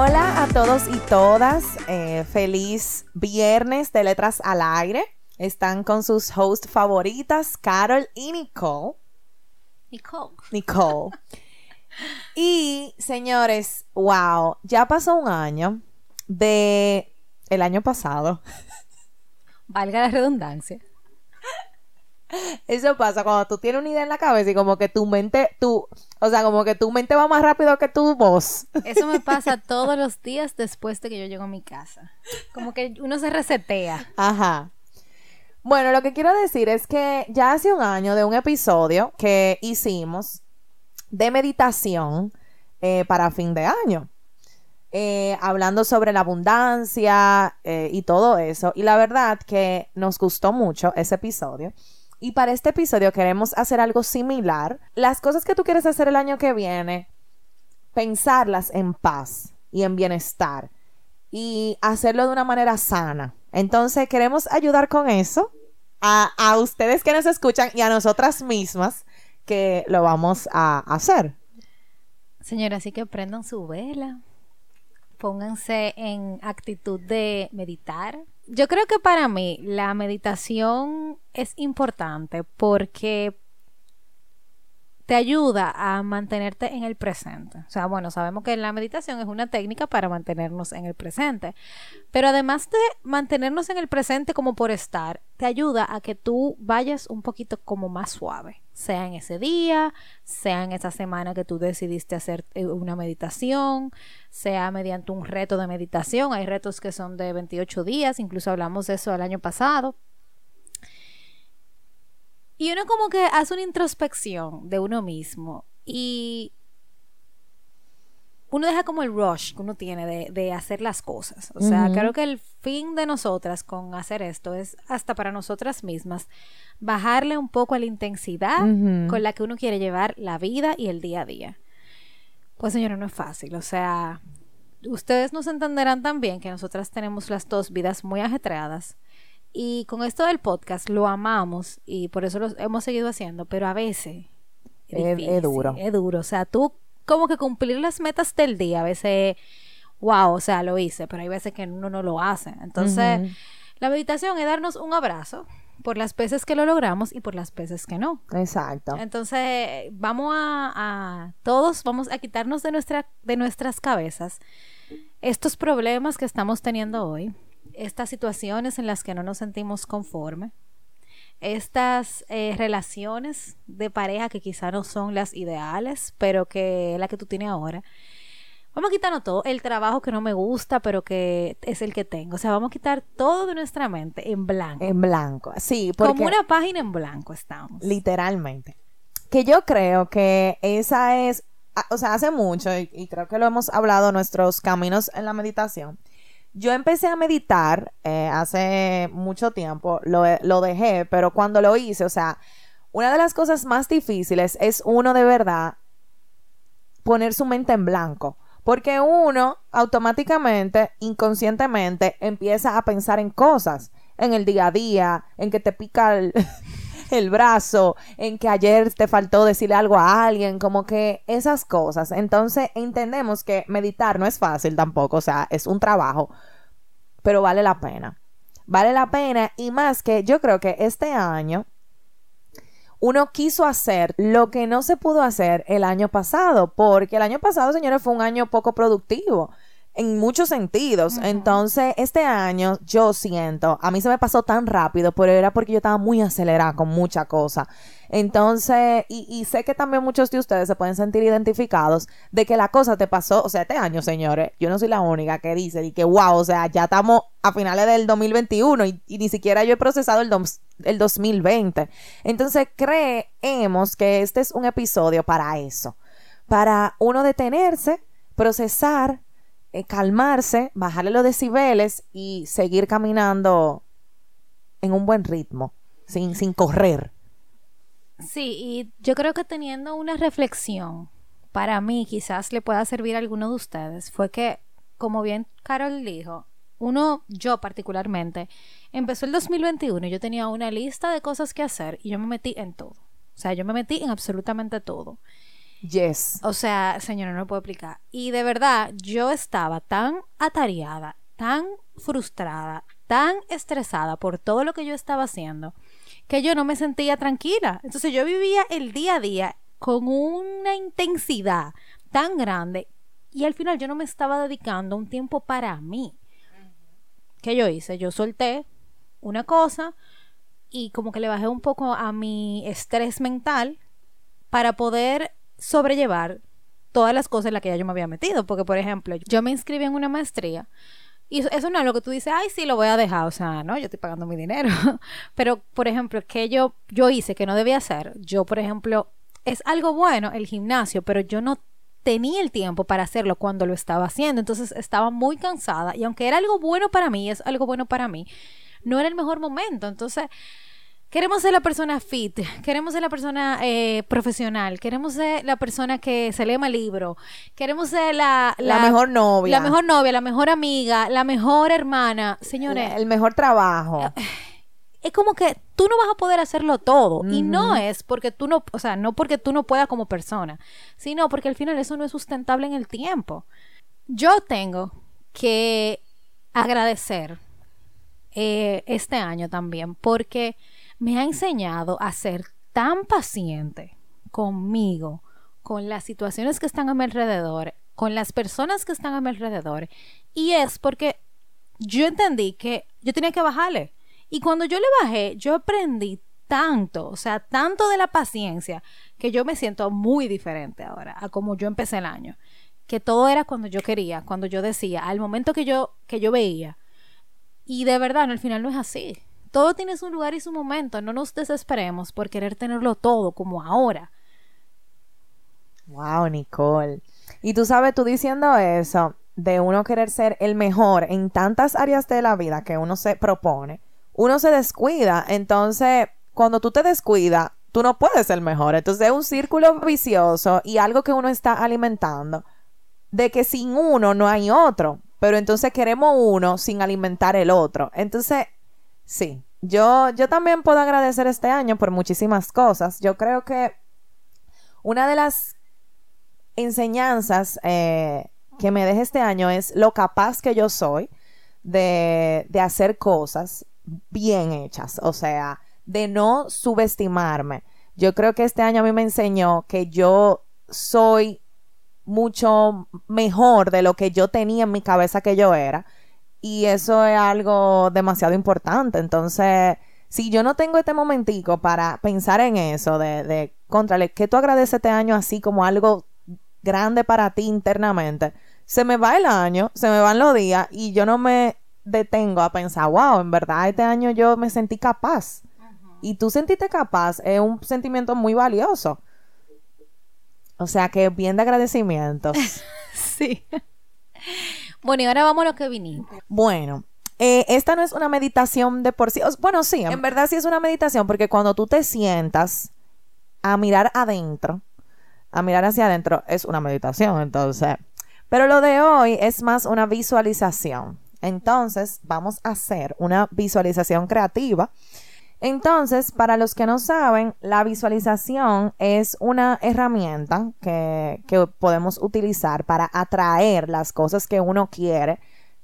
Hola a todos y todas. Eh, feliz viernes de Letras al Aire. Están con sus hosts favoritas, Carol y Nicole. Nicole. Nicole. y señores, wow, ya pasó un año de el año pasado. Valga la redundancia. Eso pasa cuando tú tienes una idea en la cabeza y como que tu mente, tu, o sea, como que tu mente va más rápido que tu voz. Eso me pasa todos los días después de que yo llego a mi casa. Como que uno se resetea. Ajá. Bueno, lo que quiero decir es que ya hace un año de un episodio que hicimos de meditación eh, para fin de año. Eh, hablando sobre la abundancia eh, y todo eso. Y la verdad que nos gustó mucho ese episodio. Y para este episodio queremos hacer algo similar. Las cosas que tú quieres hacer el año que viene, pensarlas en paz y en bienestar y hacerlo de una manera sana. Entonces queremos ayudar con eso a, a ustedes que nos escuchan y a nosotras mismas que lo vamos a hacer. Señora, así que prendan su vela, pónganse en actitud de meditar, yo creo que para mí la meditación es importante porque te ayuda a mantenerte en el presente. O sea, bueno, sabemos que la meditación es una técnica para mantenernos en el presente, pero además de mantenernos en el presente como por estar, te ayuda a que tú vayas un poquito como más suave, sea en ese día, sea en esa semana que tú decidiste hacer eh, una meditación, sea mediante un reto de meditación. Hay retos que son de 28 días, incluso hablamos de eso el año pasado. Y uno como que hace una introspección de uno mismo y uno deja como el rush que uno tiene de, hacer las cosas. O sea, creo que el fin de nosotras con hacer esto es hasta para nosotras mismas bajarle un poco a la intensidad con la que uno quiere llevar la vida y el día a día. Pues señora, no es fácil. O sea, ustedes nos entenderán también que nosotras tenemos las dos vidas muy ajetreadas y con esto del podcast lo amamos y por eso lo hemos seguido haciendo, pero a veces es, duro. Es duro. O sea, tú como que cumplir las metas del día, a veces, wow, o sea, lo hice, pero hay veces que uno no lo hace. Entonces, la meditación es darnos un abrazo por las veces que lo logramos y por las veces que no. Exacto. Entonces, vamos a, a todos, vamos a quitarnos de, nuestra, de nuestras cabezas estos problemas que estamos teniendo hoy estas situaciones en las que no nos sentimos conforme, estas eh, relaciones de pareja que quizá no son las ideales, pero que es la que tú tienes ahora. Vamos a quitarnos todo, el trabajo que no me gusta, pero que es el que tengo. O sea, vamos a quitar todo de nuestra mente en blanco. En blanco, sí. Como una página en blanco estamos. Literalmente. Que yo creo que esa es, o sea, hace mucho, y creo que lo hemos hablado nuestros caminos en la meditación, yo empecé a meditar eh, hace mucho tiempo, lo, dejé, pero cuando lo hice, o sea, una de las cosas más difíciles es uno de verdad poner su mente en blanco. Porque uno automáticamente, inconscientemente, empieza a pensar en cosas, en el día a día, en que te pica el, el brazo, en que ayer te faltó decirle algo a alguien, como que esas cosas. Entonces entendemos que meditar no es fácil tampoco, o sea, es un trabajo, pero vale la pena. Vale la pena y más que yo creo que este año uno quiso hacer lo que no se pudo hacer el año pasado, porque el año pasado, señores, fue un año poco productivo. En muchos sentidos. Entonces, este año yo siento, a mí se me pasó tan rápido, pero era porque yo estaba muy acelerada con mucha cosa. Entonces, y, y, sé que también muchos de ustedes se pueden sentir identificados de que la cosa te pasó, o sea, este año, señores, yo no soy la única que dice y que, wow, o sea, ya estamos a finales del 2021 y, y ni siquiera yo he procesado el, el 2020. Entonces, creemos que este es un episodio para eso, para uno detenerse, procesar, eh, calmarse, bajarle los decibeles y seguir caminando en un buen ritmo, sin, sin correr. Sí, y yo creo que teniendo una reflexión, para mí quizás le pueda servir a alguno de ustedes, fue que, como bien Carol dijo, uno, yo particularmente, empezó el 2021 y yo tenía una lista de cosas que hacer y yo me metí en todo. O sea, yo me metí en absolutamente todo. Yes. O sea, señora, no puedo explicar. Y de verdad, yo estaba tan atareada, tan frustrada, tan estresada por todo lo que yo estaba haciendo que yo no me sentía tranquila. Entonces yo vivía el día a día con una intensidad tan grande y al final yo no me estaba dedicando un tiempo para mí. ¿Qué yo hice? Yo solté una cosa y como que le bajé un poco a mi estrés mental para poder sobrellevar todas las cosas en las que ya yo me había metido. Porque, por ejemplo, yo me inscribí en una maestría y eso no es lo que tú dices, ay, sí, lo voy a dejar. O sea, no, yo estoy pagando mi dinero. Pero, por ejemplo, que yo, yo hice que no debía hacer. Yo, por ejemplo, es algo bueno el gimnasio, pero yo no tenía el tiempo para hacerlo cuando lo estaba haciendo. Entonces estaba muy cansada. Y aunque era algo bueno para mí, es algo bueno para mí, no era el mejor momento. Entonces Queremos ser la persona fit, queremos ser la persona eh, profesional, queremos ser la persona que se lee más libro, queremos ser la, la, mejor novia. La mejor novia, la mejor amiga, la mejor hermana. Señores. El, mejor trabajo. Eh, es como que tú no vas a poder hacerlo todo. Y no es porque tú no, o sea, no porque tú no puedas como persona, sino porque al final eso no es sustentable en el tiempo. Yo tengo que agradecer eh, este año también, porque me ha enseñado a ser tan paciente conmigo, con las situaciones que están a mi alrededor, con las personas que están a mi alrededor. Y es porque yo entendí que yo tenía que bajarle. Y cuando yo le bajé, yo aprendí tanto, o sea, tanto de la paciencia, que yo me siento muy diferente ahora a como yo empecé el año. Que todo era cuando yo quería, cuando yo decía, al momento que yo, que yo veía. Y de verdad, no, al final no es así todo tiene su lugar y su momento. No nos desesperemos por querer tenerlo todo como ahora. Wow, Nicole. Y tú sabes, tú diciendo eso, de uno querer ser el mejor en tantas áreas de la vida que uno se propone, uno se descuida. Entonces, cuando tú te descuidas, tú no puedes ser mejor. Entonces, es un círculo vicioso y algo que uno está alimentando de que sin uno no hay otro. Pero entonces queremos uno sin alimentar el otro. Entonces, Sí, yo, yo también puedo agradecer este año por muchísimas cosas. Yo creo que una de las enseñanzas eh, que me deja este año es lo capaz que yo soy de, de hacer cosas bien hechas, o sea, de no subestimarme. Yo creo que este año a mí me enseñó que yo soy mucho mejor de lo que yo tenía en mi cabeza que yo era y eso es algo demasiado importante. Entonces, si yo no tengo este momentico para pensar en eso, de, de contrale, que tú agradeces este año así como algo grande para ti internamente, se me va el año, se me van los días y yo no me detengo a pensar, wow, en verdad este año yo me sentí capaz. Y tú sentiste capaz es un sentimiento muy valioso. O sea que bien de agradecimientos. sí. Bueno, y ahora vamos a lo que vinimos. Bueno, eh, esta no es una meditación de por sí. Bueno, sí, en verdad sí es una meditación porque cuando tú te sientas a mirar adentro, a mirar hacia adentro, es una meditación, entonces. Pero lo de hoy es más una visualización. Entonces, vamos a hacer una visualización creativa entonces, para los que no saben, la visualización es una herramienta que, podemos utilizar para atraer las cosas que uno quiere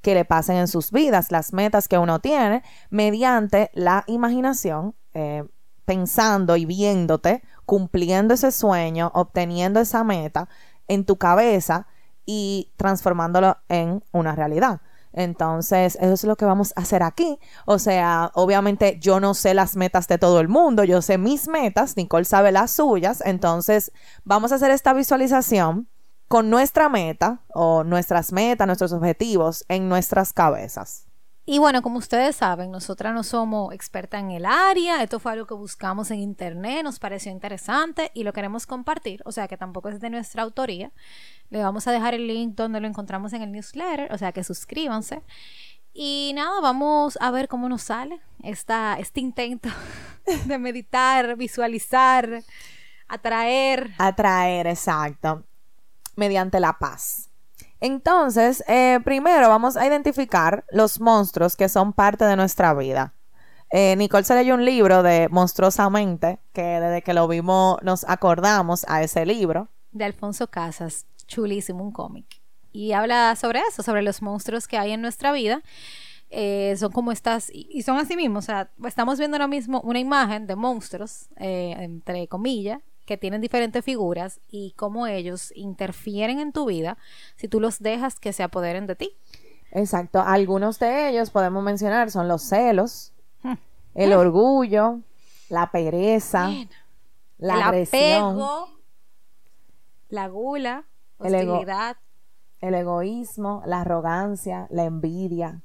que le pasen en sus vidas, las metas que uno tiene, mediante la imaginación, eh, pensando y viéndote, cumpliendo ese sueño, obteniendo esa meta en tu cabeza y transformándolo en una realidad. Entonces, eso es lo que vamos a hacer aquí. O sea, obviamente yo no sé las metas de todo el mundo, yo sé mis metas, Nicole sabe las suyas. Entonces, vamos a hacer esta visualización con nuestra meta o nuestras metas, nuestros objetivos en nuestras cabezas. Y bueno, como ustedes saben, nosotras no somos expertas en el área, esto fue algo que buscamos en internet, nos pareció interesante y lo queremos compartir, o sea que tampoco es de nuestra autoría. Le vamos a dejar el link donde lo encontramos en el newsletter, o sea que suscríbanse. Y nada, vamos a ver cómo nos sale este intento de meditar, visualizar, atraer. Atraer, exacto. Mediante la paz. Entonces, eh, primero vamos a identificar los monstruos que son parte de nuestra vida. Eh, Nicole se leyó un libro de Monstruosamente, que desde que lo vimos nos acordamos a ese libro. De Alfonso Casas, chulísimo, un cómic. Y habla sobre eso, sobre los monstruos que hay en nuestra vida. Eh, son como estas, y son así mismo, o sea, estamos viendo ahora mismo una imagen de monstruos, entre comillas, que tienen diferentes figuras y cómo ellos interfieren en tu vida si tú los dejas que se apoderen de ti. Exacto. Algunos de ellos podemos mencionar son los celos, hmm. el orgullo, la pereza, la el agresión, apego, la gula, hostilidad, el, egoísmo, la arrogancia, la envidia,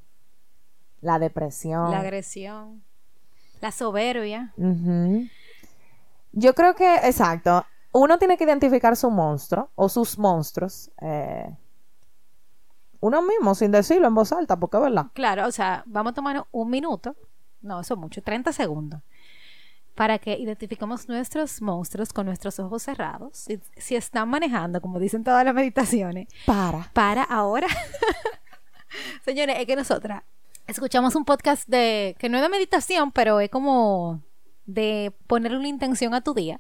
la depresión, la agresión, la soberbia. Yo creo que, exacto, uno tiene que identificar su monstruo o sus monstruos. Eh, uno mismo, sin decirlo en voz alta, porque es verdad. Claro, o sea, vamos a tomar un minuto, no, eso mucho, 30 segundos, para que identifiquemos nuestros monstruos con nuestros ojos cerrados. Si, si están manejando, como dicen todas las meditaciones, para. Para ahora. Señores, es que nosotras escuchamos un podcast de, que no es de meditación, pero es como de poner una intención a tu día.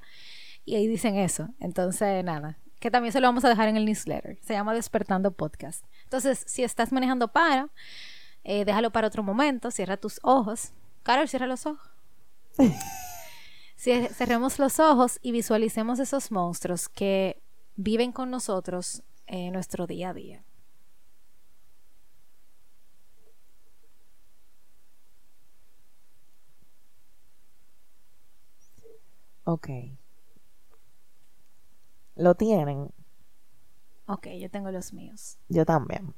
Y ahí dicen eso. Entonces, nada, que también se lo vamos a dejar en el newsletter. Se llama Despertando Podcast. Entonces, si estás manejando para, eh, déjalo para otro momento, cierra tus ojos. Carol, cierra los ojos. Cerremos los ojos y visualicemos esos monstruos que viven con nosotros en nuestro día a día. Ok. ¿Lo tienen? Ok, yo tengo los míos. Yo también.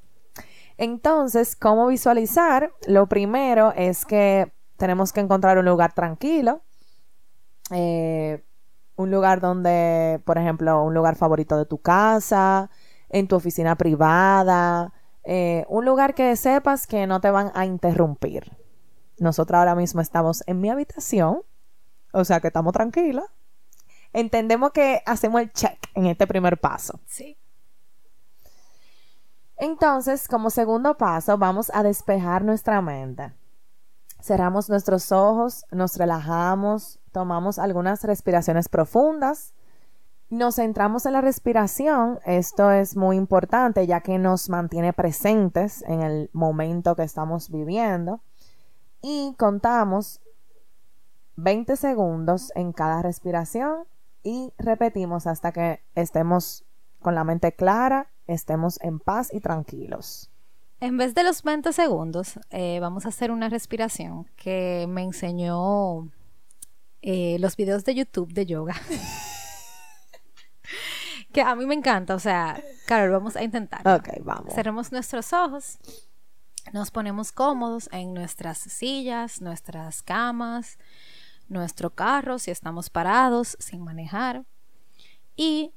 Entonces, ¿cómo visualizar? Lo primero es que tenemos que encontrar un lugar tranquilo. Eh, un lugar donde, por ejemplo, un lugar favorito de tu casa, en tu oficina privada, eh, un lugar que sepas que no te van a interrumpir. Nosotros ahora mismo estamos en mi habitación o sea que estamos tranquilas. Entendemos que hacemos el check en este primer paso. Sí. Entonces, como segundo paso, vamos a despejar nuestra mente. Cerramos nuestros ojos, nos relajamos, tomamos algunas respiraciones profundas, nos centramos en la respiración. Esto es muy importante ya que nos mantiene presentes en el momento que estamos viviendo. Y contamos 20 segundos en cada respiración y repetimos hasta que estemos con la mente clara, estemos en paz y tranquilos. En vez de los 20 segundos, eh, vamos a hacer una respiración que me enseñó eh, los videos de YouTube de yoga. que a mí me encanta, o sea, claro, vamos a intentar. Ok, vamos. Cerremos nuestros ojos, nos ponemos cómodos en nuestras sillas, nuestras camas, nuestro carro si estamos parados sin manejar. Y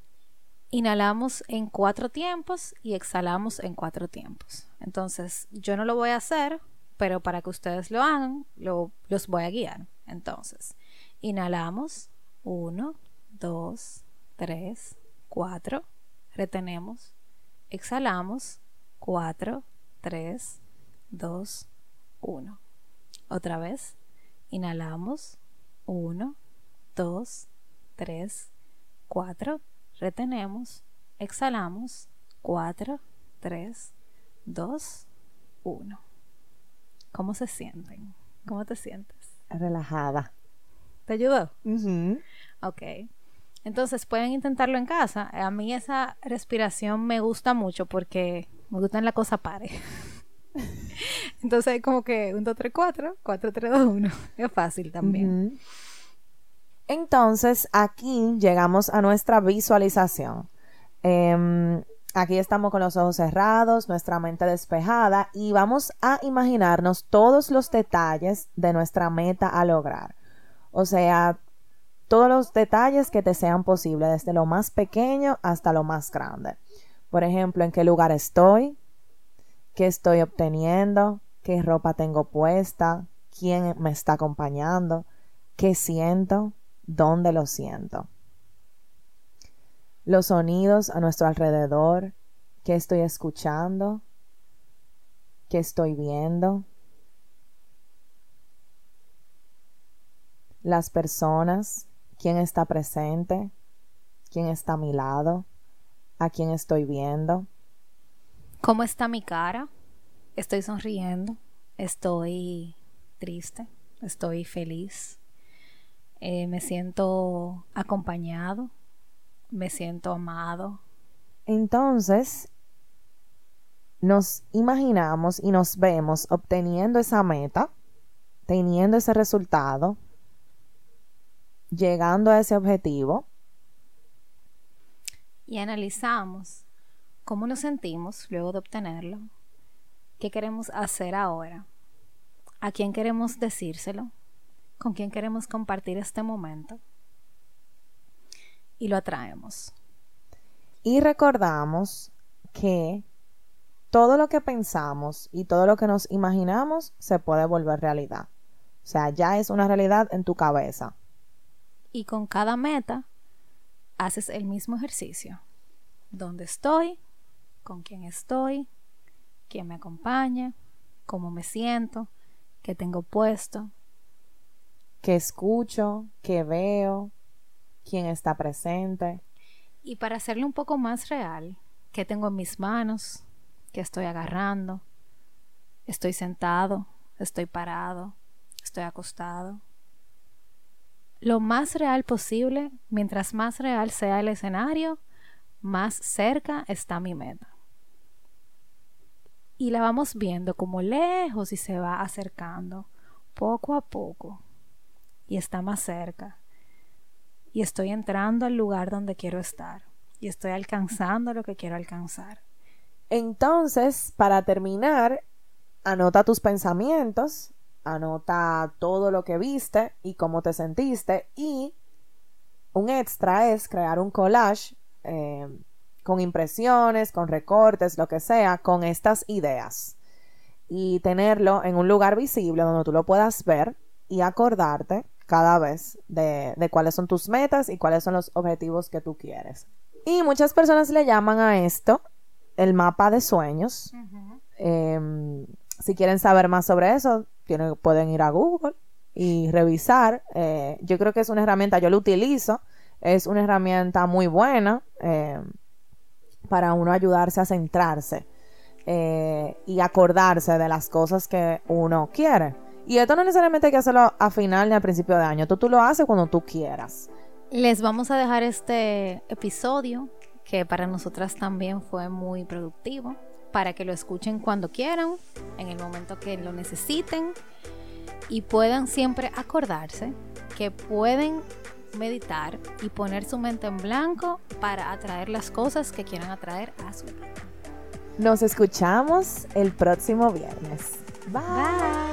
inhalamos en cuatro tiempos y exhalamos en cuatro tiempos. Entonces, yo no lo voy a hacer, pero para que ustedes lo hagan, lo, los voy a guiar. Entonces, inhalamos, uno, dos, tres, cuatro, retenemos, exhalamos, cuatro, tres, dos, uno. Otra vez, inhalamos, 1, 2, 3, 4. Retenemos. Exhalamos. 4, 3, 2, 1. ¿Cómo se sienten? ¿Cómo te sientes? Relajada. ¿Te ayudó? Uh Ok. Entonces pueden intentarlo en casa. A mí esa respiración me gusta mucho porque me gustan la cosa pare. Entonces hay como que 1, 2, 3, 4, 4, 3, 2, 1. Es fácil también. Entonces aquí llegamos a nuestra visualización. Em, aquí estamos con los ojos cerrados, nuestra mente despejada y vamos a imaginarnos todos los detalles de nuestra meta a lograr. O sea, todos los detalles que te sean posibles, desde lo más pequeño hasta lo más grande. Por ejemplo, en qué lugar estoy, qué estoy obteniendo, qué ropa tengo puesta, quién me está acompañando, qué siento, dónde lo siento. Los sonidos a nuestro alrededor, qué estoy escuchando, qué estoy viendo. Las personas, quién está presente, quién está a mi lado, a quién estoy viendo. ¿Cómo está mi cara? Estoy sonriendo, estoy triste, estoy feliz, eh, me siento acompañado, me siento amado. Entonces, nos imaginamos y nos vemos obteniendo esa meta, teniendo ese resultado, llegando a ese objetivo. Y analizamos cómo nos sentimos luego de obtenerlo, qué queremos hacer ahora, a quién queremos decírselo, con quién queremos compartir este momento y lo atraemos. Y recordamos que todo lo que pensamos y todo lo que nos imaginamos se puede volver realidad. O sea, ya es una realidad en tu cabeza. Y con cada meta haces el mismo ejercicio. ¿Dónde estoy? ¿Con quién estoy? ¿Quién me acompaña? ¿Cómo me siento? ¿Qué tengo puesto? ¿Qué escucho? ¿Qué veo? ¿Quién está presente? Y para hacerlo un poco más real, ¿qué tengo en mis manos? ¿Qué estoy agarrando? ¿Estoy sentado? ¿Estoy parado? ¿Estoy acostado? lo más real posible, mientras más real sea el escenario, más cerca está mi meta. Y la vamos viendo como lejos y se va acercando, poco a poco, y está más cerca. Y estoy entrando al lugar donde quiero estar, y estoy alcanzando lo que quiero alcanzar. Entonces, para terminar, anota tus pensamientos, anota todo lo que viste y cómo te sentiste y un extra es crear un collage eh, con impresiones, con recortes, lo que sea, con estas ideas y tenerlo en un lugar visible donde tú lo puedas ver y acordarte cada vez de, cuáles son tus metas y cuáles son los objetivos que tú quieres. Y muchas personas le llaman a esto el mapa de sueños. Em, si quieren saber más sobre eso, pueden ir a Google y revisar. Eh, yo creo que es una herramienta, yo lo utilizo, es una herramienta muy buena eh, para uno ayudarse a centrarse eh, y acordarse de las cosas que uno quiere. Y esto no necesariamente hay que hacerlo a final ni al principio de año, tú lo haces cuando tú quieras. Les vamos a dejar este episodio que para nosotras también fue muy productivo para que lo escuchen cuando quieran, en el momento que lo necesiten y puedan siempre acordarse que pueden meditar y poner su mente en blanco para atraer las cosas que quieran atraer a su vida. Nos escuchamos el próximo viernes. Bye.